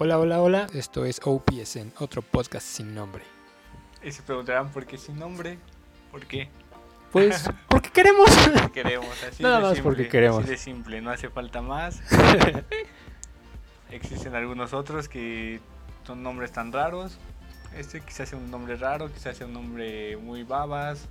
Hola, hola, hola, esto es OPSN, otro podcast sin nombre. Y se preguntarán por qué sin nombre, ¿por qué? Pues porque queremos. Queremos, así Nada de más simple, porque queremos. Así de simple, no hace falta más. Existen algunos otros que son nombres tan raros. Este quizás sea un nombre raro, quizás sea un nombre muy babas,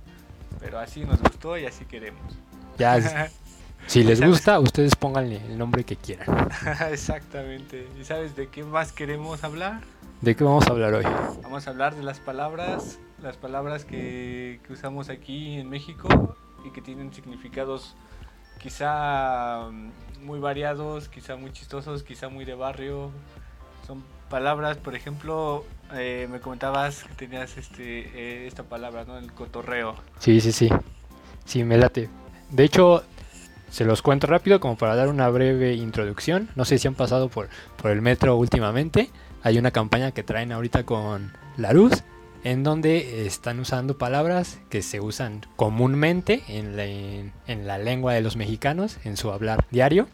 pero así nos gustó y así queremos. ya, si les gusta, ustedes pónganle el nombre que quieran. Exactamente. ¿Y sabes de qué más queremos hablar? ¿De qué vamos a hablar hoy? Vamos a hablar de las palabras, las palabras que, que usamos aquí en México y que tienen significados quizá mm, muy variados, quizá muy chistosos, quizá muy de barrio. Son palabras, por ejemplo, eh, me comentabas que tenías este, eh, esta palabra, ¿no? El cotorreo. Sí, sí, sí. Sí, me late. De hecho, se los cuento rápido como para dar una breve introducción. No sé si han pasado por, por el metro últimamente. Hay una campaña que traen ahorita con la luz en donde están usando palabras que se usan comúnmente en la, en- en la lengua de los mexicanos, en su hablar diario.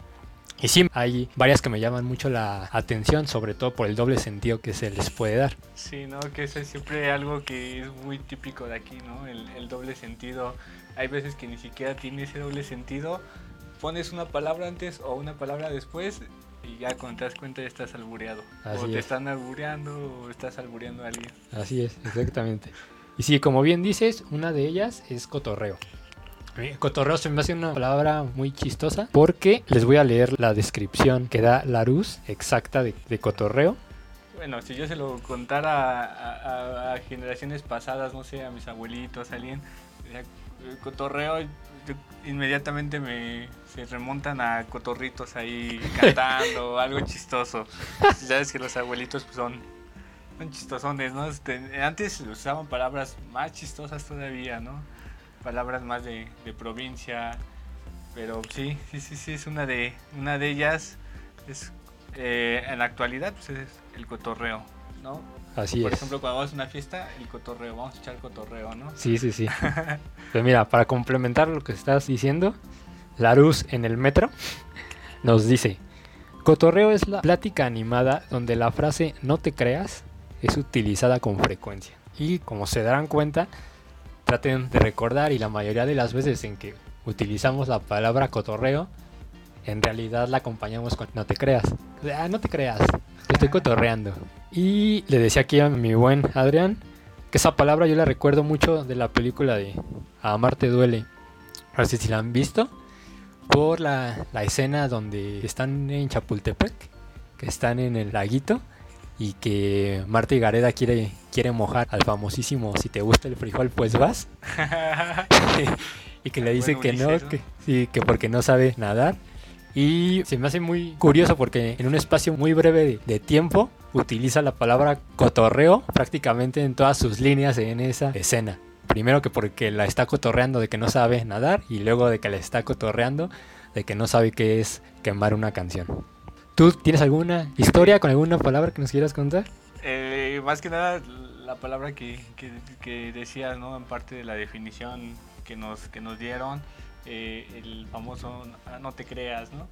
Y sí, hay varias que me llaman mucho la atención, sobre todo por el doble sentido que se les puede dar. Sí, ¿no? Que eso es siempre algo que es muy típico de aquí, ¿no? El, el doble sentido. Hay veces que ni siquiera tiene ese doble sentido. Pones una palabra antes o una palabra después y ya cuando te das cuenta ya estás albureado. Así o te es. están albureando o estás albureando a alguien. Así es, exactamente. Y sí, como bien dices, una de ellas es cotorreo. Mí, Cotorreo se me hace una palabra muy chistosa porque les voy a leer la descripción que da Larus exacta de, de cotorreo. Bueno, si yo se lo contara a, a- a generaciones pasadas, no sé, a mis abuelitos, a alguien, "Eh, cotorreo, yo- inmediatamente me se remontan a cotorritos ahí cantando, algo chistoso. Sabes que los abuelitos pues, son, son chistosones, ¿no? Este, Antes usaban palabras más chistosas todavía, ¿no? Palabras más de, de provincia, pero sí, sí, sí, sí, es una de, una de ellas. Es, eh, en la actualidad pues, es el cotorreo, ¿no? Así Por es. ejemplo, cuando vamos a una fiesta, el cotorreo, vamos a echar cotorreo, ¿no? Sí, sí, sí. Pues mira, para complementar lo que estás diciendo, Larus en el metro nos dice, cotorreo es la plática animada donde la frase no te creas es utilizada con frecuencia. Y como se darán cuenta, traten de recordar y la mayoría de las veces en que utilizamos la palabra cotorreo, en realidad la acompañamos con no te creas. Ah, no te creas, te estoy cotorreando. Y le decía aquí a mi buen Adrián que esa palabra yo la recuerdo mucho de la película de A Amarte Duele. A ver si la han visto. Por la, la escena donde están en Chapultepec, que están en el laguito y que Marta y Gareda quiere, quiere mojar al famosísimo Si te gusta el frijol, pues vas. y que le dice que no, que, sí, que porque no sabe nadar. Y se me hace muy curioso porque en un espacio muy breve de, de tiempo utiliza la palabra cotorreo prácticamente en todas sus líneas en esa escena. Primero que porque la está cotorreando de que no sabe nadar y luego de que la está cotorreando de que no sabe qué es quemar una canción. ¿Tú tienes alguna historia con alguna palabra que nos quieras contar? Eh, más que nada, la palabra que, que, decías, ¿no? En parte de la definición que nos, que nos dieron, eh, el famoso "Ah, no te creas, ¿no?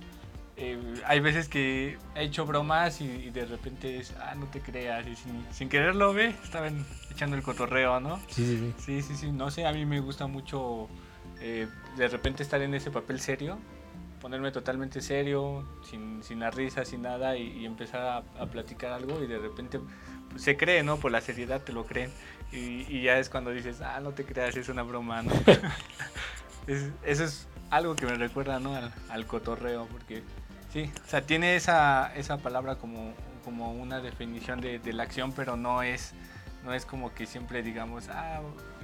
Eh, hay veces que he hecho bromas y, y de repente es, ah, no te creas, y sin, sin quererlo, ve, estaban echando el cotorreo, ¿no? Sí, sí, sí. Sí, sí, sí, no sé, a mí me gusta mucho eh, de repente estar en ese papel serio, ponerme totalmente serio, sin, sin la risa, sin nada, y, y empezar a, a platicar algo y de repente pues, se cree, ¿no? Por la seriedad te lo creen. Y, y ya es cuando dices, ah, no te creas, es una broma, ¿no? Es- eso es algo que me recuerda, ¿no? Al, al cotorreo, porque sí, o sea, tiene esa, esa palabra como, como una definición de, de la acción, pero no es, no es como que siempre digamos, ah,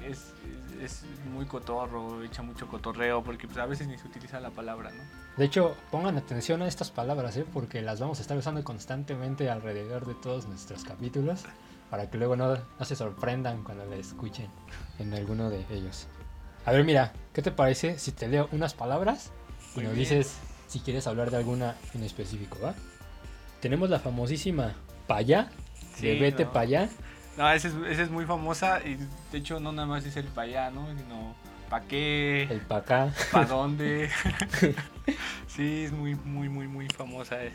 es, es, es muy cotorro, echa mucho cotorreo, porque pues, a veces ni se utiliza la palabra, ¿no? De hecho, pongan atención a estas palabras, ¿eh? porque las vamos a estar usando constantemente alrededor de todos nuestros capítulos, para que luego no, no se sorprendan cuando la escuchen en alguno de ellos. A ver, mira, ¿qué te parece si te leo unas palabras y Muy nos bien. dices si quieres hablar de alguna en específico, ¿va? Tenemos la famosísima payá, de Sí, vete ¿no? payá. No, esa es, esa es muy famosa y de hecho no nada más es el pa' allá, ¿no? Sino pa' qué, el pa' acá. pa' dónde. sí, es muy, muy, muy, muy famosa. eh.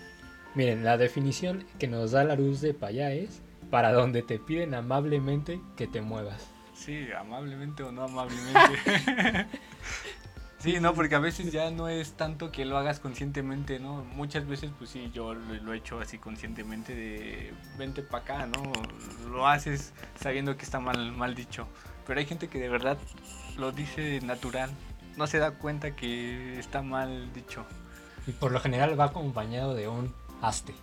Miren, la definición que nos da la luz de payá es para donde te piden amablemente que te muevas. Sí, amablemente o no amablemente. sí, no, porque a veces ya no es tanto que lo hagas conscientemente, ¿no? Muchas veces, pues sí, yo lo, he hecho así conscientemente de vente para acá, ¿no? Lo haces sabiendo que está mal, mal dicho. Pero hay gente que de verdad lo dice natural. No se da cuenta que está mal dicho. Y por lo general va acompañado de un hazte.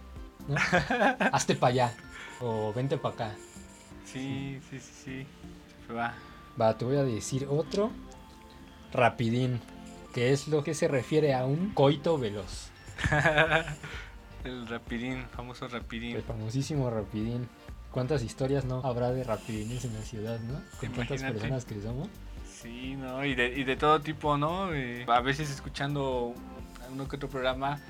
¿no? hazte para allá. O vente para acá. Sí, sí, sí, sí. Se va. Va, te voy a decir otro. Rapidín. Que es lo que se refiere a un coito veloz. El rapidín, famoso rapidín. El famosísimo rapidín. ¿Cuántas historias no habrá de rapidines en la ciudad, no? Con tantas personas que somos. Sí, ¿no? Y de, y de todo tipo, ¿no? Eh, a veces escuchando uno que otro programa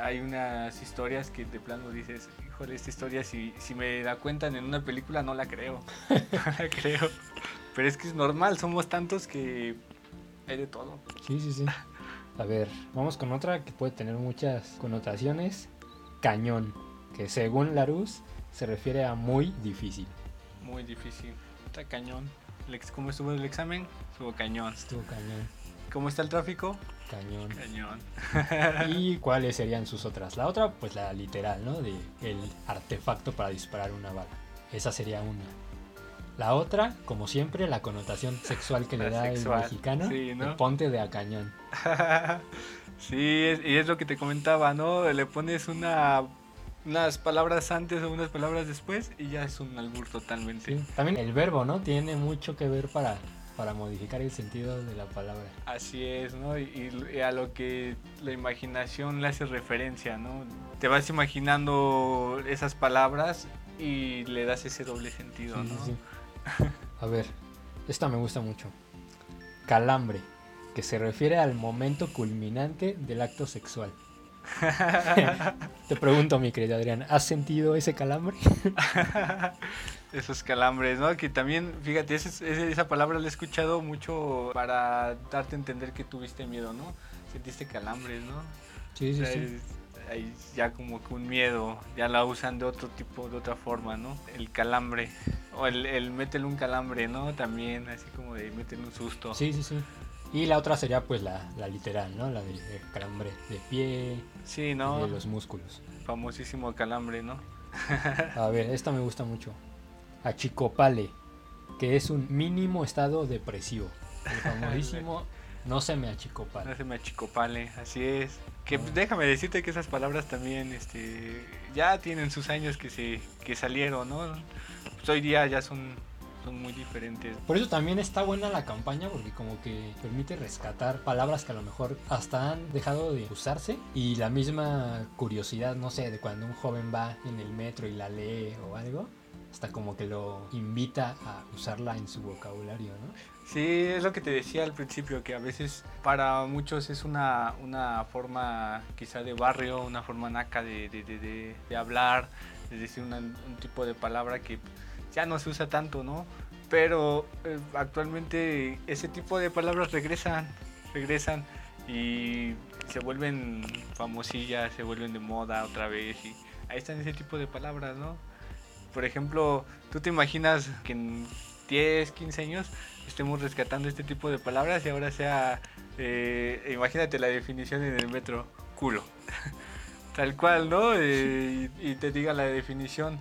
hay unas historias que de plano dices, híjole, esta historia si, si me la cuentan en una película no la creo. no la creo. Pero es que es normal, somos tantos que hay de todo. Sí, sí, sí. A ver, vamos con otra que puede tener muchas connotaciones. Cañón, que según Larus se refiere a muy difícil. Muy difícil. Está cañón. ¿Cómo estuvo el examen? Estuvo cañón. Estuvo cañón, ¿Cómo está el tráfico? cañón. Cañón. ¿Y cuáles serían sus otras? La otra, pues la literal, ¿no? De el artefacto para disparar una bala. Esa sería una. La otra, como siempre, la connotación sexual que le La da sexual, el mexicano. sí, ¿no? de ponte de a cañón. sí, es- y es lo que te comentaba, ¿no? Le pones una unas palabras antes o unas palabras después y ya es un albur totalmente. Sí. También el verbo, ¿no? Tiene mucho que ver para, para modificar el sentido de la palabra. Así es, ¿no? Y, y a lo que la imaginación le hace referencia, ¿no? Te vas imaginando esas palabras y le das ese doble sentido, Sí, ¿no? sí. A ver, esta me gusta mucho. Calambre, que se refiere al momento culminante del acto sexual. Te pregunto, mi querido Adrián, ¿has sentido ese calambre? Esos calambres, ¿no? Que también, fíjate, ese- esa palabra la he escuchado mucho para darte a entender que tuviste miedo, ¿no? Sentiste calambres, ¿no? Sí, O sí, sea, sí. es- hay ya como que un miedo, ya la usan de otro tipo, de otra forma, ¿no? El calambre, o el, el métele un calambre, ¿no? También, así como de métele un susto. Sí, sí, sí. Y la otra sería pues la, la literal, ¿no? La de, de calambre de pie, Sí, ¿no? de los músculos. Famosísimo calambre, ¿no? A ver, esta me gusta mucho. Achicopale, que es un mínimo estado depresivo. El famosísimo no se me achicopale. No se me achicopale, así es. Que déjame decirte que esas palabras también, este, ya tienen sus años que se, que salieron, ¿no? Pues hoy día ya son, son muy diferentes. Por eso también está buena la campaña porque como que permite rescatar palabras que a lo mejor hasta han dejado de usarse y la misma curiosidad, no sé, de cuando un joven va en el metro y la lee o algo, hasta como que lo invita a usarla en su vocabulario, ¿no? Sí, es lo que te decía al principio, que a veces para muchos es una, una forma quizá de barrio, una forma naca de, de, de- hablar, de decir un tipo de palabra que ya no se usa tanto, ¿no? Pero eh, actualmente ese tipo de palabras regresan, regresan y se vuelven famosillas, se vuelven de moda otra vez y ahí están ese tipo de palabras, ¿no? Por ejemplo, ¿tú te imaginas que en 10, 15 años estemos rescatando este tipo de palabras y ahora sea, eh, imagínate la definición en el metro, culo. Tal cual, ¿no? Eh, y, y te diga la definición.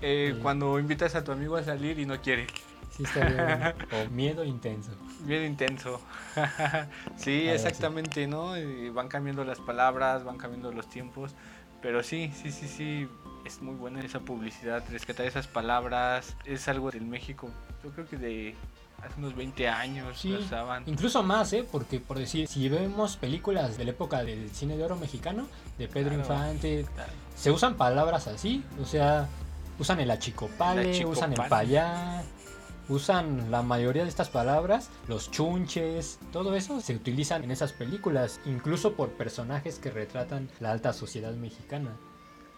Eh, Sí. Cuando invitas a tu amigo a salir y no quiere. Sí, está bien. o miedo intenso. Bien intenso. sí, exactamente, ¿no? Van cambiando las palabras, van cambiando los tiempos. Pero sí, sí, sí, sí. Es muy buena esa publicidad, rescatar esas palabras. Es algo del México. Yo creo que de hace unos 20 años Sí, lo usaban. Incluso más, ¿eh? Porque por decir, si vemos películas de la época del cine de oro mexicano, de Pedro Claro. Infante, se usan palabras así, o sea, usan el achicopale, El achicopale. usan el payá, usan la mayoría de estas palabras, los chunches, todo eso se utilizan en esas películas, incluso por personajes que retratan la alta sociedad mexicana.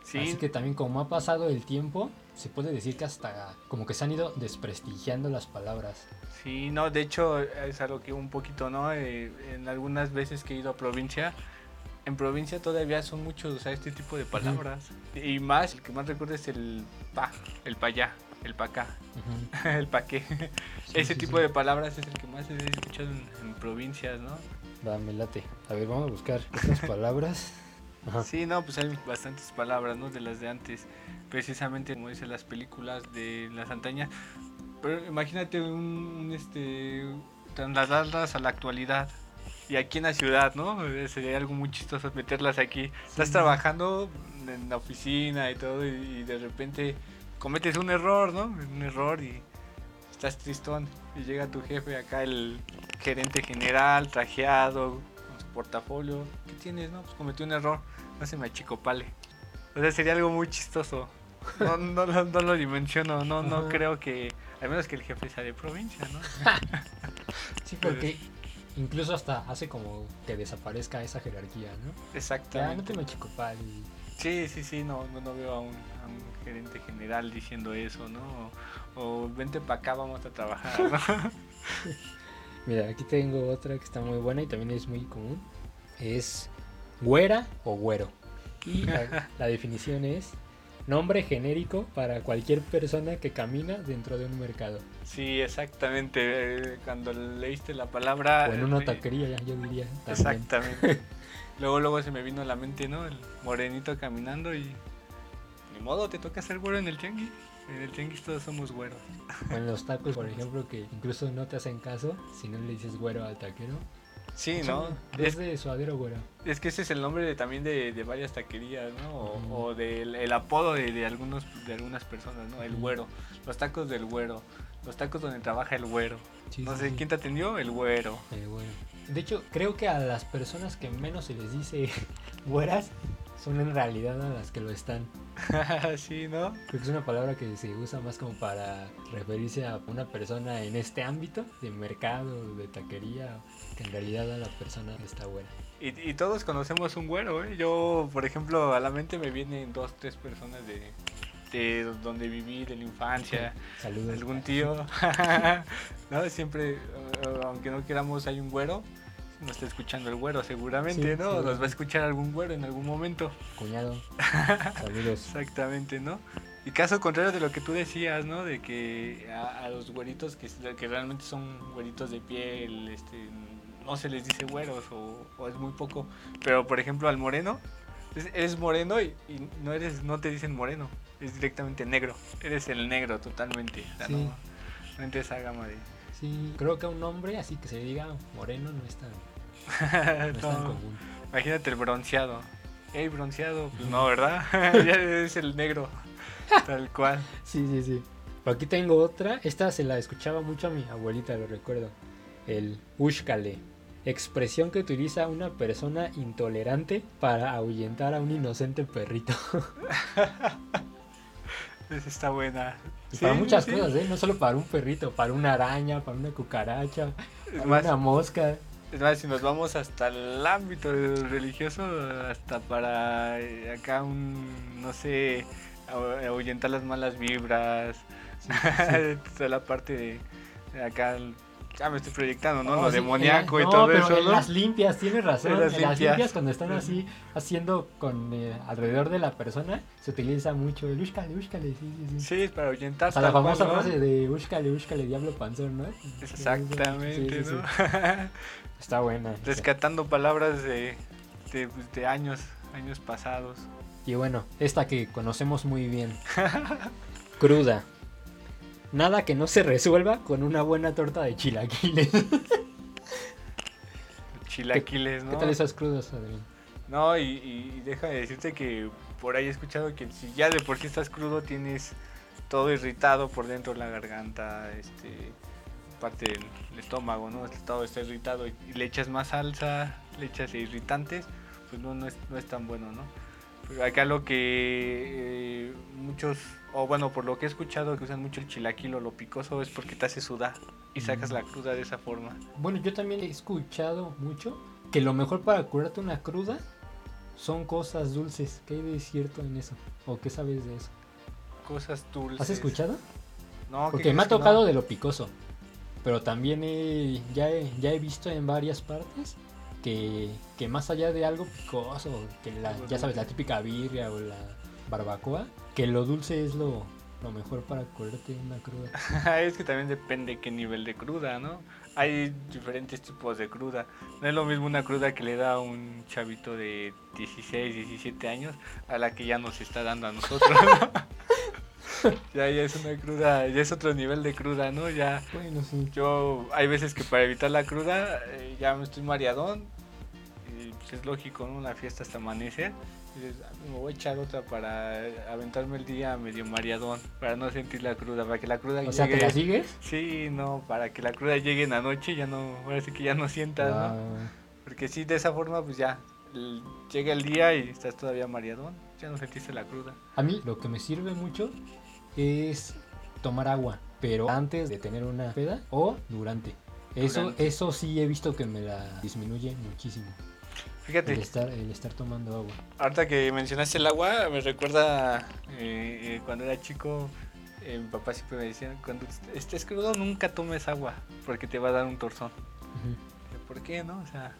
Sí, Así que también como ha pasado el tiempo, se puede decir que hasta como que se han ido desprestigiando las palabras. sí, no, de hecho es algo que un poquito, ¿no? Eh, en algunas veces que he ido a provincia, en provincia todavía son muchos usar este tipo de palabras. Y más, el que más recuerdo es el pa, el pa allá, el pa acá, Ujú. el pa qué. Sí, Ese sí, tipo sí. de palabras es el que más he escuchado en, en provincias, ¿no? Va, me late. A ver, vamos a buscar estas palabras. Ajá. Sí, no, pues hay bastantes palabras, ¿no? De las de antes. Precisamente como dicen las películas de las antañas. Pero imagínate un, un, este trasladarlas a la actualidad. Y aquí en la ciudad, ¿no? Eh, Sería algo muy chistoso meterlas aquí. Estás Sí. trabajando en la oficina y todo y, de repente cometes un error, ¿no? Un error y estás tristón. Y llega tu jefe acá, el gerente general, trajeado, portafolio. ¿Qué tienes? No, pues cometí un error. No se me achicopale. O sea, sería algo muy chistoso. No, no, lo- no lo dimensiono, no, no Ajá. creo que... Al menos que el jefe sea de provincia, ¿no? Sí, porque incluso hasta hace como que desaparezca esa jerarquía, ¿no? Ya, no Exactamente. te me chicopal. Sí, sí, sí, no, no, no veo a un, a un gerente general diciendo eso, ¿no? O, o vente para acá, vamos a trabajar, ¿no? Mira, aquí tengo otra que está muy buena y también es muy común. Es güera o güero. Y la, la definición es nombre genérico para cualquier persona que camina dentro de un mercado. Sí, exactamente. eh, Cuando leíste la palabra... O en una eh, taquería, ya, yo diría. también. Exactamente. luego, luego se me vino a la mente, ¿no? El morenito caminando y... Ni modo, te toca ser güero en el tianguis. En el tianguis todos somos güeros. O en los tacos, por ejemplo, que incluso no te hacen caso si no le dices güero al taquero. Sí, ¿no? Es Es, de suadero güero. es que ese es el nombre de, también de, de varias taquerías, ¿no? O, del el apodo de, de algunos de algunas personas, ¿no? El güero. Los tacos del güero. Los tacos donde trabaja el güero. Sí, no sé, sí. ¿quién te atendió? El güero. Eh, bueno. De hecho, creo que a las personas que menos se les dice güeras son en realidad a las que lo están. sí, ¿no? Creo que es una palabra que se usa más como para referirse a una persona en este ámbito de mercado, de taquería, que en realidad a la persona está buena. Y, y todos conocemos un güero, ¿eh? Yo, por ejemplo, a la mente me vienen dos, tres personas de, de donde viví, de la infancia. Saludos. Algún tío. no, siempre, eh, aunque no queramos, hay un güero. Nos está escuchando el güero, seguramente, Sí, ¿no? Nos va a escuchar algún güero en algún momento. Cuñado. Saludos. Exactamente, ¿no? Y caso contrario de lo que tú decías, ¿no? De que a, a los güeritos que, que realmente son güeritos de piel, este, no se les dice güeros o, o es muy poco. Pero, por ejemplo, al moreno, es- eres moreno y, y no eres no te dicen moreno, es directamente negro. Eres el negro totalmente. O sea, Sí. no, no entra esa gama de... Sí, creo que a un hombre así que se diga moreno no es tan, no imagínate el bronceado. Ey, bronceado, pues no, ¿verdad? ya es el negro, tal cual. Sí, sí, sí. Aquí tengo otra. Esta se la escuchaba mucho a mi abuelita, lo recuerdo. El ushkale. Expresión que utiliza una persona intolerante para ahuyentar a un inocente perrito. Esa está buena. Y Sí, para muchas sí. cosas, ¿eh? No solo para un perrito, para una araña, para una cucaracha, para más, una mosca. Es más, si nos vamos hasta el ámbito religioso, hasta para eh, acá un, no sé, ahu- ahuyentar las malas vibras, Sí, toda la parte de, acá, ya me estoy proyectando, ¿no? Oh, Lo sí, demoníaco en y la- todo no, pero eso, en ¿no? las limpias, tienes razón. En En las las, limpias. cuando están así haciendo con eh, alrededor de la persona, se utiliza mucho el ushkale, ushkale, sí, sí, sí. Sí, es para ahuyentar. O sea, la tal cual, famosa ¿no? frase de Úscale, Úscale, diablo panzón, ¿no? Exactamente, Sí, sí, ¿no? sí. Está buena. Rescatando palabras de, de, de años, años pasados. Y bueno, esta que conocemos muy bien. Cruda. Nada que no se resuelva con una buena torta de chilaquiles. Chilaquiles, ¿no? ¿Qué tal esas crudas, Adrián? No, y, y deja de decirte que por ahí he escuchado que si ya de por sí estás crudo, tienes todo irritado por dentro de la garganta, este, parte del estómago, ¿no? Todo está irritado y, y le echas más salsa, le echas irritantes, pues no, no, es, no es tan bueno, ¿no? Pero acá lo que eh, muchos, o bueno, por lo que he escuchado que usan mucho el chilaquil o lo picoso es porque te hace sudar y sacas Mm. la cruda de esa forma. Bueno, yo también he escuchado mucho que lo mejor para curarte una cruda son cosas dulces. ¿Qué hay de cierto en eso? ¿O qué sabes de eso? Cosas dulces. ¿Has escuchado? No, ¿qué Porque me ha no? tocado de lo picoso. Pero también he- ya, he, ya he visto en varias partes que, que más allá de algo picoso, que la, ya sabes, la típica birria o la barbacoa, que lo dulce es lo, lo mejor para curarte una cruda. es que también depende qué nivel de cruda, ¿no? Hay diferentes tipos de cruda. No es lo mismo una cruda que le da a un chavito de 16, 17 años a la que ya nos está dando a nosotros. ¿no? ya, ya es una cruda, ya es otro nivel de cruda, ¿no? Ya. Bueno, sí. Yo, hay veces que para evitar la cruda, eh, ya me estoy mareadón. Y pues es lógico, ¿no? Una fiesta hasta amanecer. Dices, "Ah, me voy a echar otra para aventarme el día medio mareadón, para no sentir la cruda, para que la cruda O sea, ¿te la sigues? Sí, no, para que la cruda llegue en la noche, ya no, ahora sí que ya no sientas, ¿no? Ah, Porque sí, de esa forma, pues ya, el- llega el día y estás todavía mareadón, ya no sentiste la cruda. A mí lo que me sirve mucho es tomar agua, pero antes de tener una peda o durante. Eso, Durante. eso sí he visto que me la disminuye muchísimo. Fíjate, El estar, el estar tomando agua. ahorita que mencionaste el agua, me recuerda eh, eh, cuando era chico, eh, mi papá siempre me decía, cuando estés crudo nunca tomes agua, porque te va a dar un torzón. Ujú. ¿Por qué, no? O sea,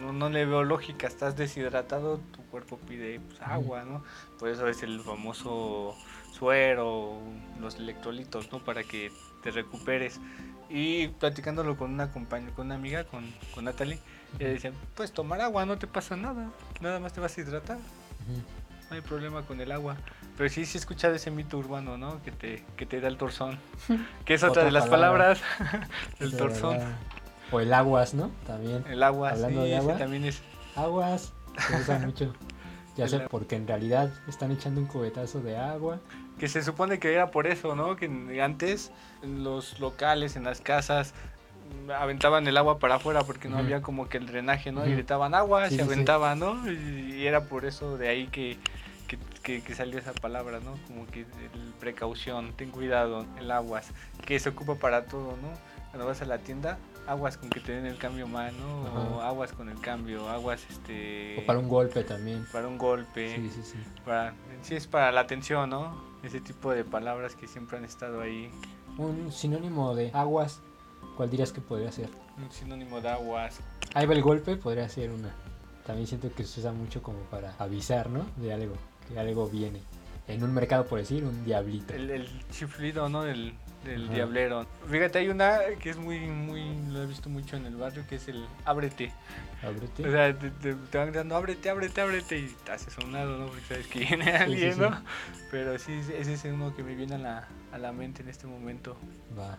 no, no le veo lógica, estás deshidratado, tu cuerpo pide pues, agua, ¿no? Por eso es el famoso suero, los electrolitos, ¿no? Para que te recuperes. Y platicándolo con una compañera, con una amiga, con, con Natalie, ella decía, pues tomar agua, no te pasa nada, nada más te vas a hidratar, no hay problema con el agua. Pero sí, sí he escuchado ese mito urbano, ¿no? Que te, que te da el torzón. Que es otra, Otra de las palabra. palabras De torzón. O el aguas, ¿no? También. El agua, Hablando sí, de agua. también es Aguas. Se usa mucho. Ya sé, porque en realidad están echando un cubetazo de agua. Que se supone que era por eso, ¿no? Que antes los locales, en las casas, aventaban el agua para afuera porque no Ujú. había como que el drenaje, ¿no? Ujú. Y gritaban agua, Sí, se sí, sí. aventaban, ¿no? Y, y era por eso de ahí que, que, que- que salió esa palabra, ¿no? Como que el precaución, ten cuidado, el aguas, que se ocupa para todo, ¿no? Cuando vas a la tienda, aguas con que te den el cambio mal, ¿no? O Ajá. aguas con el cambio, aguas este... O para un golpe también. para un golpe. Sí, sí, sí. Para, sí es para la atención, ¿no? Ese tipo de palabras que siempre han estado ahí. Un sinónimo de aguas. ¿Cuál dirías que podría ser? Un sinónimo de aguas. Ahí va el golpe, podría ser una. También siento que se usa mucho como para avisar, ¿no? De algo, que algo viene. En un mercado, por decir, un diablito. El, el chiflido, ¿no? Del, del Ajá. diablero. Fíjate, hay una que es muy, muy, lo he visto mucho en el barrio, que es el ábrete. Ábrete. O sea, te, te- te van gritando, ábrete, ábrete, ábrete, y te haces un lado, ¿no? Porque sabes que viene alguien, sí. ¿no? Pero sí, ese es uno que me viene a la, a la mente en este momento. Va.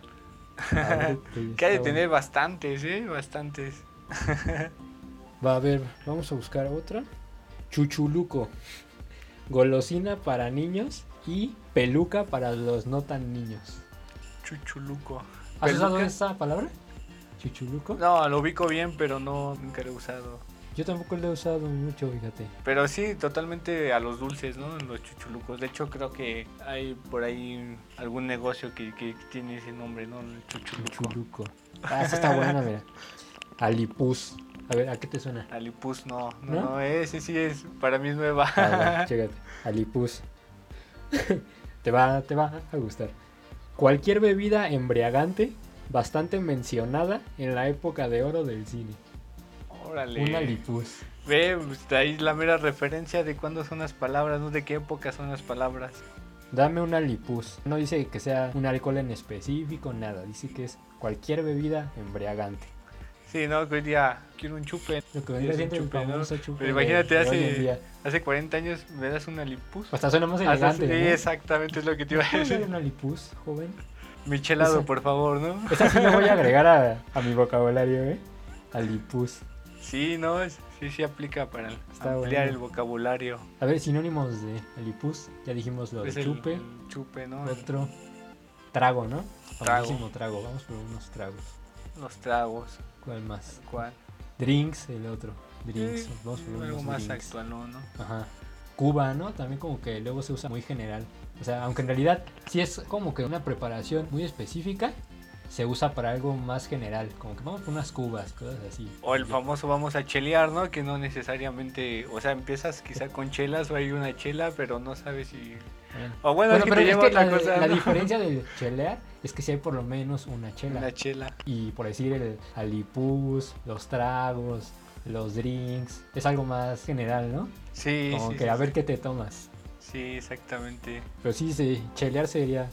Ábrete, Que hay de tener bastantes, ¿eh? Bastantes. Va a ver, vamos a buscar otra. Chuchuluco. Golosina para niños y peluca para los no tan niños. Chuchuluco. ¿Has usado esa palabra? Chuchuluco. No, lo ubico bien, pero no, nunca lo he usado. Yo tampoco lo he usado mucho, fíjate. Pero sí, totalmente a los dulces, ¿no? Los chuchulucos. De hecho, creo que hay por ahí algún negocio que, que tiene ese nombre, ¿no? El chuchuluco. Chuchuluco. Ah, esa está buena, mira. Alipus. A ver, ¿a qué te suena? Alipus, no, no, ¿No? no, ese sí es, para mí es nueva. A ver, chécate. Alipus. te, va, te va a gustar. Cualquier bebida embriagante bastante mencionada en la época de oro del cine. Órale. Un alipus. Ve, pues, ahí la mera referencia de cuándo son las palabras, ¿no? De qué época son las palabras. Dame un alipus. No dice que sea un alcohol en específico, nada. Dice que es cualquier bebida embriagante. Sí, no, hoy día quiero un chupe. Lo que Sí, vendría es un siendo el chupe, ¿no? chupe Pero de- imagínate, de hace, hace 40 años me das un alipus. Hasta suena más elegante, sí, ¿no? exactamente es lo que te iba a ¿Puedes dar decir. un alipus, joven? Michelado, Esa- por favor, ¿no? Esa sí lo voy a agregar a, a mi vocabulario, ¿eh? Alipus. Sí, no, es- sí, sí aplica para Está ampliar bueno. el vocabulario. A ver, sinónimos de alipus. Ya dijimos lo de Es el, chupe. chupe, ¿no? Otro. Trago, ¿no? Trago. Famosísimo trago. Vamos por unos tragos. Los tragos. ¿Cuál más? ¿Cuál? Drinks, el otro. Drinks. Vamos por algo más actual, ¿no? ¿no? Ajá. Cuba, ¿no? También como que luego se usa muy general. O sea, aunque en realidad sí es como que una preparación muy específica, se usa para algo más general. Como que vamos por unas cubas, cosas así. O el famoso vamos a chelear, ¿no? Que no necesariamente, o sea, empiezas quizá con chelas o hay una chela, pero no sabes si Bueno. O bueno, Bueno, es que es que otra la, cosa. la ¿no? diferencia de chelear es que si hay por lo menos una chela. Una chela. Y por decir el alipus, los tragos, los drinks, es algo más general, ¿no? Sí, Como sí, que sí, a ver sí. qué te tomas. Sí, exactamente. Pero sí, sí, chelear sería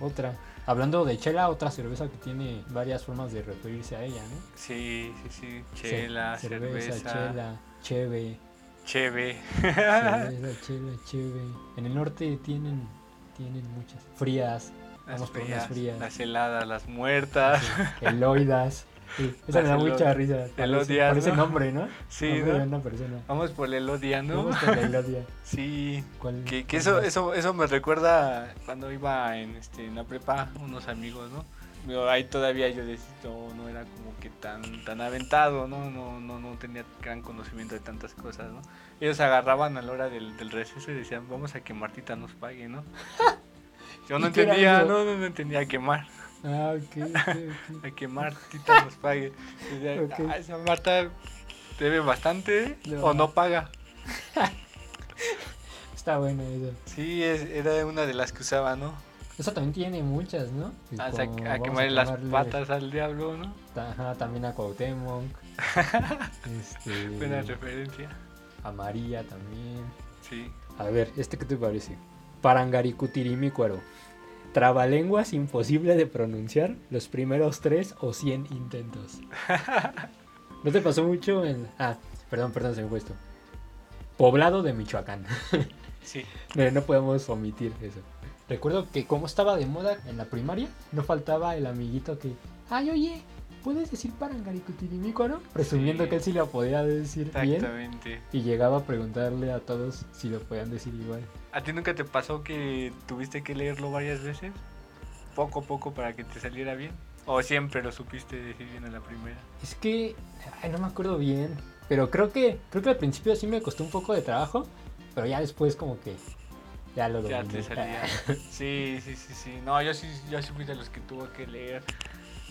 otra. Hablando de chela, otra cerveza que tiene varias formas de referirse a ella, ¿no? Sí, sí, sí. Ce- Chela, cerveza, chela, cheve, cheve. cerveza, chela, cheve. En el norte tienen, tienen muchas. Frías, Las Vamos por unas frías, las heladas, las muertas. eloidas. Sí, esa me da mucha risa. Elodias, parece ¿no? nombre, ¿no? Sí, Nombre ¿no? una persona. Vamos por el Elodia, ¿no? Vamos con la elodia. Sí. ¿Cuál- Que, cuál eso, eso, eso me recuerda cuando iba en, este, en la prepa, unos amigos, ¿no? Pero ahí todavía yo decía, no, no era como que tan, tan aventado, ¿no? No, no, no tenía gran conocimiento de tantas cosas, ¿no? Ellos agarraban a la hora del, del receso y decían, vamos a que Martita nos pague, ¿no? Yo no ¿Y qué era entendía, no, no, no entendía a quemar, Ah, ok, ok, ok. a que Martita nos pague. "Ah, esa Marta debe bastante No. o no paga. Está bueno eso. Sí, es- era una de las que usaba, ¿no? Eso también tiene muchas, ¿no? Y A, como sa- a quemarle las patas al diablo, ¿no? Ajá, también a Cuauhtémoc. este, Buena referencia. a María también. Sí. A ver, ¿este qué te parece? Parangaricutirimícuaro. Trabalenguas imposible de pronunciar los primeros tres o cien intentos. ¿No te pasó mucho en... Ah, perdón, perdón, se me fue esto. Poblado de Michoacán. Sí. No podemos omitir eso. Recuerdo que como estaba de moda en la primaria, no faltaba el amiguito que... Ay, oye, ¿puedes decir Parangaricutirimícuaro? Presumiendo Sí. que él sí lo podía decir bien. Exactamente. Y llegaba a preguntarle a todos si lo podían decir igual. ¿A ti nunca te pasó que tuviste que leerlo varias veces? Poco a poco para que te saliera bien. ¿O siempre lo supiste decir bien a la primera? Es que, ay, no me acuerdo bien, pero creo que creo que al principio sí me costó un poco de trabajo, pero ya después como que ya lo Ya te salía. Sí, sí, sí, sí. No, yo sí, yo sí fui de los que tuvo que leer.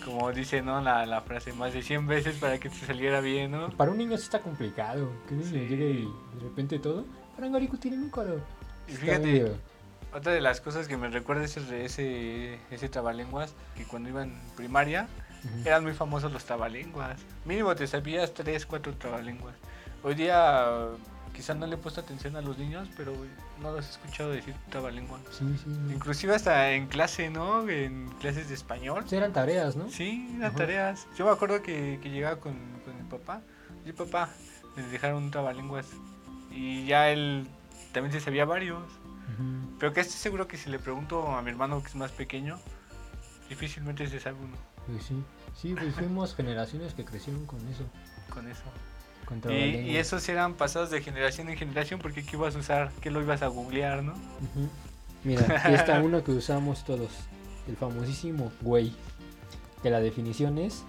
Como dice, ¿no? La, la frase más de 100 veces para que te saliera bien, ¿no? Para un niño sí está complicado, que se le Sí. llegue y de repente todo. Parangaricutirimícuaro. Y Está fíjate, medio- Otra de las cosas que me recuerda ese, ese, ese trabalenguas, que cuando iba en primaria, Ujú. eran muy famosos los trabalenguas. Mínimo te sabías tres, cuatro trabalenguas. Hoy día quizás no le he puesto atención a los niños, pero no los he escuchado decir trabalenguas. Sí, sí. Inclusive hasta en clase, ¿no? En clases de español. Sí, eran tareas, ¿no? Sí, eran Ajá. tareas. Yo me acuerdo que, que llegaba con, con mi papá. Y papá, me dejaron un trabalenguas. Y ya él también se sabía varios. Pero que estoy seguro que si le pregunto a mi hermano que es más pequeño, difícilmente se sabe uno Pues sí. Sí, pues fuimos generaciones que crecieron con eso. con eso. Y, y esos eran pasados de generación en generación porque ¿qué ibas a usar? ¿Qué lo ibas a googlear, no? Mira, aquí está uno que usamos todos. El famosísimo güey. Que la definición es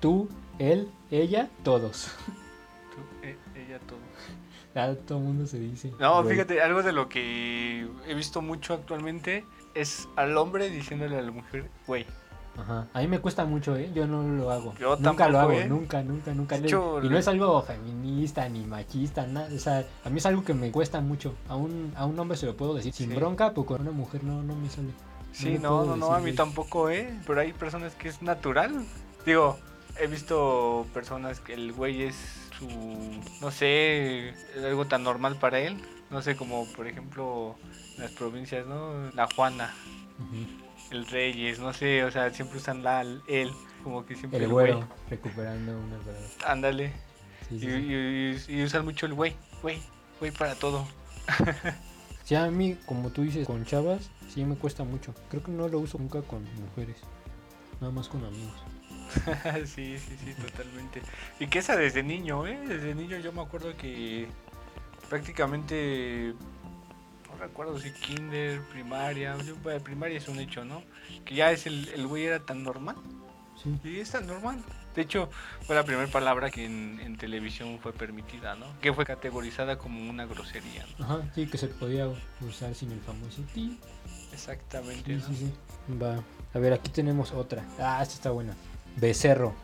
tú, él, ella, todos. Tú, eh, ella, todo. Ya todo el mundo se dice. No, güey. fíjate, algo de lo que he visto mucho actualmente es al hombre diciéndole a la mujer, güey. Ajá. A mí me cuesta mucho, ¿eh? Yo no lo hago. Yo nunca lo tampoco, hago, ¿eh? nunca, nunca, nunca. Hecho, y no es algo feminista ni machista, nada. O sea, a mí es algo que me cuesta mucho. A un, a un hombre se lo puedo decir sin Sí. bronca, pero con una mujer no, no me sale. Sí, no, no, no, a mí tampoco, ¿eh? Pero hay personas que es natural. Digo, he visto personas que el güey es su, no sé, es algo tan normal para él. No sé, como por ejemplo en las provincias, ¿no? La Juana, Ujú. El Reyes, no sé, o sea, siempre usan la, él, como que siempre El güero, recuperando una palabra. Ándale. Sí, Y, sí, y- usan mucho el güey, güey, güey para todo. Sí, a mí, como tú dices, con chavas, sí me cuesta mucho. Creo que no lo uso nunca con mujeres. Nada más con amigos. sí, sí, sí, totalmente. Y que esa desde niño, ¿eh? Desde niño yo me acuerdo que prácticamente, recuerdo si kinder, primaria, primaria es un hecho, ¿no? Que ya es el, el güey era tan normal. Sí. Y es tan normal. De hecho, fue la primera palabra que en, en televisión fue permitida, ¿no? Que fue categorizada como una grosería, ¿no? Ajá, sí, que se podía usar sin el famoso ti. Exactamente, Sí, ¿no? sí, sí. Va. A ver, aquí tenemos otra. Ah, esta está buena. Becerro.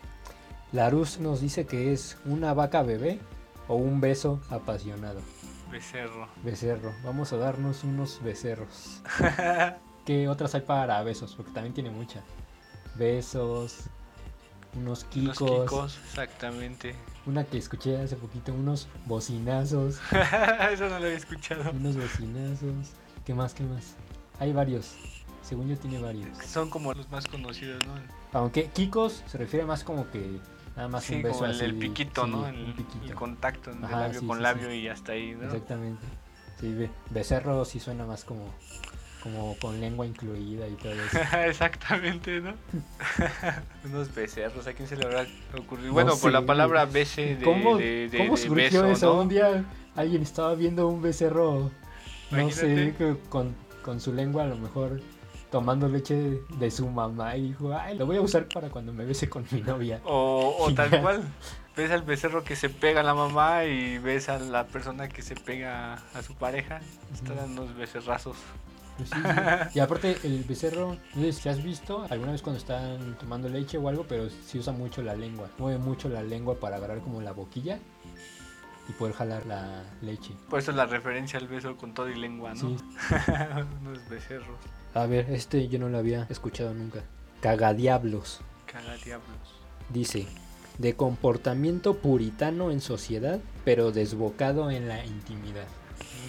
Larus nos dice que es una vaca bebé o un beso apasionado. Becerro. Becerro. Vamos a darnos unos becerros. ¿Qué otras hay para besos? Porque también tiene muchas. Besos, unos Unos kikos, kikos, exactamente. una que escuché hace poquito, unos bocinazos, Eso no lo había escuchado. unos bocinazos. ¿Qué más? ¿Qué más? Hay varios. Según yo tiene varios. Son como los más conocidos, ¿no? Aunque kikos se refiere más como que nada más sí, un beso como el, así. el piquito, sí, ¿no? El, piquito. el contacto de Ajá, labio sí, con labio y hasta ahí, ¿no? Exactamente. Sí, be- becerro sí suena más como, como con lengua incluida y todo eso. Exactamente, ¿no? Unos becerros, ¿a quién se le habrá ocurrido? No bueno, por la sé. palabra bese de, ¿Cómo, de, de- cómo surgió beso, eso? ¿no? Un día alguien estaba viendo un becerro, no sé, con, con su lengua a lo mejor tomando leche de su mamá y dijo, ay, lo voy a usar para cuando me bese con mi novia. O, o tal cual. Ves al becerro que se pega a la mamá y ves a la persona que se pega a su pareja. Están dando unos becerrazos. Pues sí, sí. Y aparte el becerro, no sé si has visto alguna vez cuando están tomando leche o algo, pero sí usa mucho la lengua. Mueve mucho la lengua para agarrar como la boquilla y poder jalar la leche. Por eso la referencia al beso con todo y lengua, ¿no? Sí. unos becerros. A ver, este yo no lo había escuchado nunca. Cagadiablos. Caga diablos. Dice, de comportamiento puritano en sociedad, pero desbocado en la intimidad.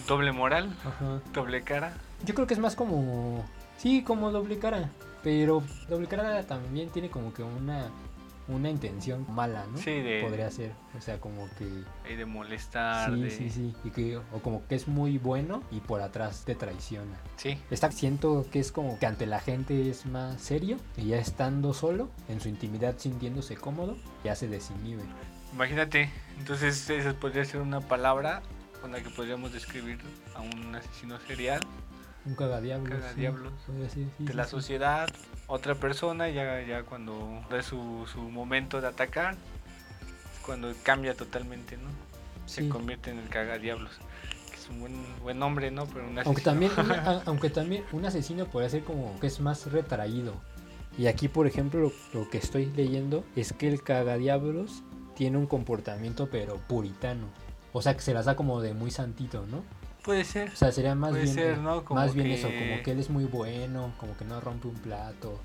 Doble moral, Ajá. doble cara. Yo creo que es más como... Sí, como doble cara. Pero doble cara también tiene como que una, una intención mala, ¿no? Sí, de- Podría ser. O sea, como que... De molestar, Sí, de... sí, sí. Y que, o como que es muy bueno y por atrás te traiciona. Sí, Está, siento que es como que ante la gente es más serio y ya estando solo, en su intimidad sintiéndose cómodo, ya se desinhibe. Imagínate, entonces esa podría ser una palabra con la que podríamos describir a un asesino serial Un cagadiablos. Cagadiablos. sí, sí, de sí, la sociedad, otra persona, ya, ya cuando es su, su momento de atacar, es cuando cambia totalmente, ¿no? Se convierte en el cagadiablos, que es un buen, buen nombre, ¿no? Pero un Aunque también, una- aunque también un asesino podría ser como que es más retraído. Y aquí, por ejemplo, lo, lo que estoy leyendo es que el cagadiablos tiene un comportamiento pero puritano. O sea, que se las da como de muy santito, ¿no? Puede ser. O sea, sería más Puede bien, ser, ¿no? Como más bien eso, como que él es muy bueno, como que no rompe un plato,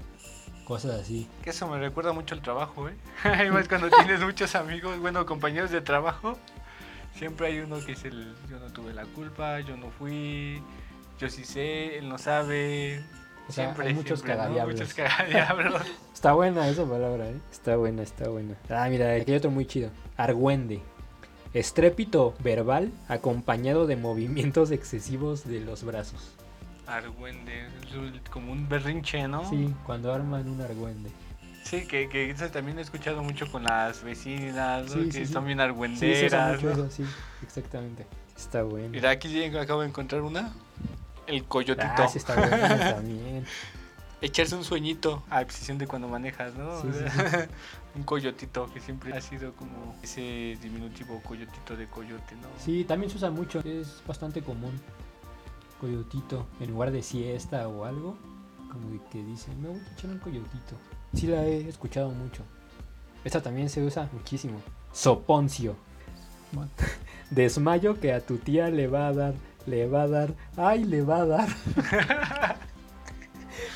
cosas así. Que eso me recuerda mucho al trabajo, ¿eh? Además, cuando tienes muchos amigos, bueno, compañeros de trabajo, siempre hay uno que es el yo no tuve la culpa, yo no fui, yo sí sé, él no sabe. O sea, siempre hay muchos siempre, ¿no? cagadiablos. Muchos cagadiablos. Está buena esa palabra, ¿eh? Está buena, está buena. Ah, mira, aquí hay otro muy chido. Argüende. Estrépito verbal acompañado de movimientos excesivos de los brazos. Argüende, como un berrinche, ¿no? Sí, cuando arman un argüende. Sí, que, que eso también he escuchado mucho con las vecinas, ¿no? Sí, que sí, sí. son bien argüenderas. mucho ¿no? eso, sí, exactamente. Está bueno. Mira, aquí acabo de encontrar una. El coyotito. Ah, sí está bueno también. Echarse un sueñito a excepción de cuando manejas, ¿no? Un coyotito que siempre ha sido como ese diminutivo coyotito de coyote, ¿no? Sí, también se usa mucho, es bastante común. Coyotito, en lugar de siesta o algo, como que dicen, me voy a echar un coyotito. Sí la he escuchado mucho. Esta también se usa muchísimo. Soponcio. Desmayo que a tu tía le va a dar, le va a dar, ay, le va a dar.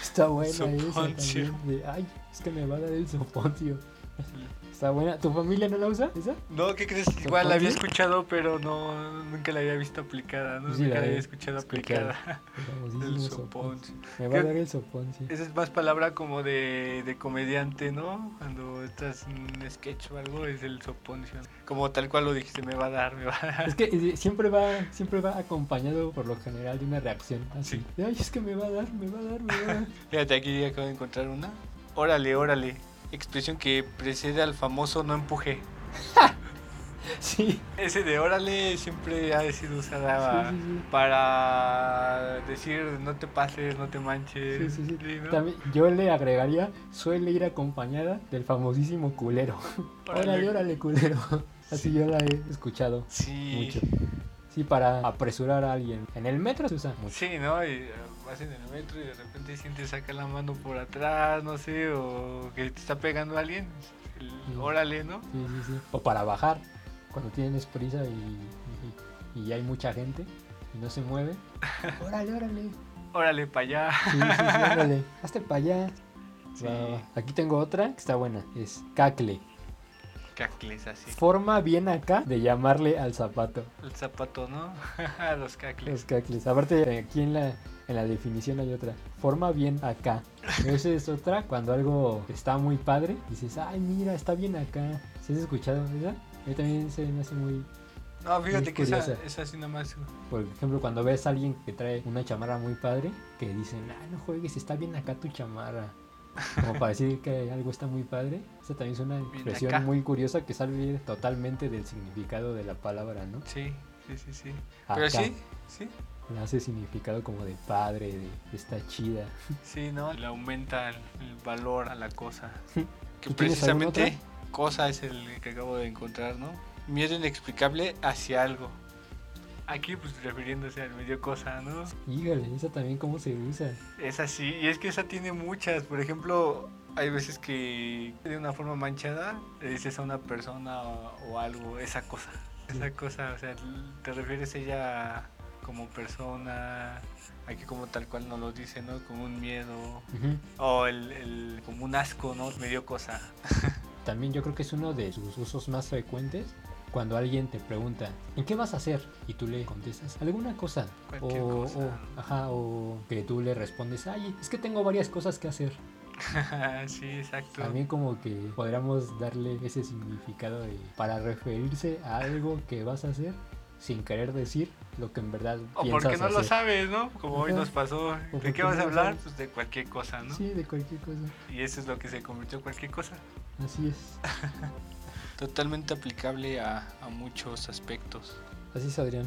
Está buena esa también. de, ay, es que me va a dar el soponcio. Está buena. ¿Tu familia no la usa esa? No, ¿qué crees? Igual la había escuchado, pero no nunca la había visto aplicada, ¿no? Sí, nunca la había escuchado aplicada. El soponcio. Me va a dar el soponcio. Esa es más palabra como de, de comediante, ¿no? Cuando estás en un sketch o algo, es el soponcio. Como tal cual lo dijiste, me va a dar, me va a dar. Es que eh, siempre va, siempre va acompañado por lo general de una reacción así. Sí. de, Ay, es que me va a dar, me va a dar, me va a dar. Fíjate, aquí acabo de encontrar una. Órale, órale. Expresión que precede al famoso no empuje. sí, Ese de órale siempre ha sido usada Sí, sí, sí. para decir no te pases, no te manches. sí, sí. ¿no? También, yo le agregaría, suele ir acompañada del famosísimo culero. Órale. Órale, órale, culero. Así yo la he escuchado Sí. mucho. Sí, para apresurar a alguien. En el metro se usa mucho. Sí, ¿no? Y vas en el metro y de repente sientes saca la mano por atrás, no sé, o que te está pegando alguien. El Sí. órale, ¿no? Sí, sí, sí. O para bajar, cuando tienes prisa y, y- y hay mucha gente y no se mueve, órale, órale. Órale, para allá. Sí, sí, sí, órale, hazte para allá. Sí. Aquí tengo otra que está buena, es cacle. Cacles así. Forma bien acá de llamarle al zapato. El zapato, ¿no? Los cacles. Los cacles. Aparte, aquí en la, en la definición hay otra. Forma bien acá. Esa es otra. Cuando algo está muy padre, dices, ay, mira, está bien acá. ¿Sí has escuchado esa? A mí también se me hace muy... No, fíjate Muy que esa, esa sí nomás. Por ejemplo, cuando ves a alguien que trae una chamarra muy padre, que dicen, ay, no juegues, está bien acá tu chamarra. Como para decir que algo está muy padre. Esa también es una expresión muy curiosa que sale totalmente del significado de la palabra, ¿no? Sí, sí, sí, sí. Pero Acá. sí, sí, Le hace significado como de padre, de está chida. sí, ¿no? Le aumenta el, el valor a la cosa. Que ¿Tú tienes alguna precisamente cosa es el que acabo de encontrar, ¿no? Miedo inexplicable hacia algo. Aquí, pues refiriéndose al medio cosa, ¿no? Híjole, esa también cómo se usa. Es así, y es que esa tiene muchas. Por ejemplo, hay veces que de una forma manchada le dices a una persona o, o algo, esa cosa. Esa cosa, o sea, te refieres a ella como persona, aquí como tal cual no lo dice, ¿no? Como un miedo, Ujú. o el, el- como un asco, ¿no? Medio cosa. También yo creo que es uno de sus usos más frecuentes cuando alguien te pregunta, ¿en qué vas a hacer? Y tú le contestas, alguna cosa. Cualquier o, cosa. o- ajá, o que tú le respondes, ay, es que tengo varias cosas que hacer. sí, exacto. También como que podríamos darle ese significado de, para referirse a algo que vas a hacer sin querer decir lo que en verdad O piensas porque no lo sabes, ¿no? Como hoy nos pasó. ¿De qué vas a hablar? sabes. Pues de cualquier cosa, ¿no? Sí, de cualquier cosa. Y eso es lo que se convirtió en cualquier cosa. Así es. Totalmente aplicable a, a muchos aspectos. Así es, Adrián.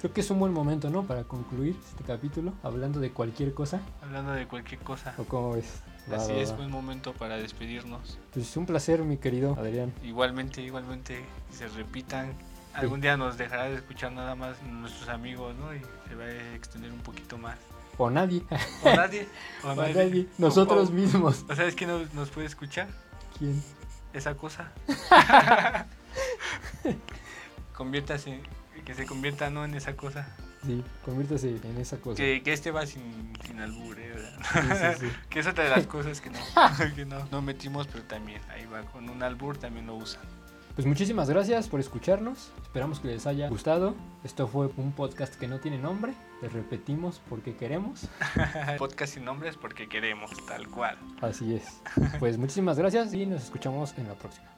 Creo que es un buen momento, ¿no? Para concluir este capítulo, hablando de cualquier cosa. Hablando de cualquier cosa. ¿O cómo ves? Va, Así va, es, va. buen momento para despedirnos. Pues un placer, mi querido Adrián. Igualmente, igualmente, que se repitan. Algún día nos dejará de escuchar nada más nuestros amigos, ¿no? Y se va a extender un poquito más. O nadie. O nadie. O O nadie. Nosotros O- mismos. ¿O sabes quién nos, nos puede escuchar? ¿Quién? Esa cosa. Conviértase, que se convierta no en esa cosa. Sí, conviértase en esa cosa. Que, que este va sin, sin albur, ¿eh? Sí, sí, sí. Que es otra de las cosas que no, que no, no metimos, pero también ahí va con un albur, también lo usan. Pues muchísimas gracias por escucharnos. Esperamos que les haya gustado. Esto fue un podcast que no tiene nombre. Les repetimos porque queremos. Podcast sin nombres porque queremos, tal cual. Así es. Pues muchísimas gracias y nos escuchamos en la próxima.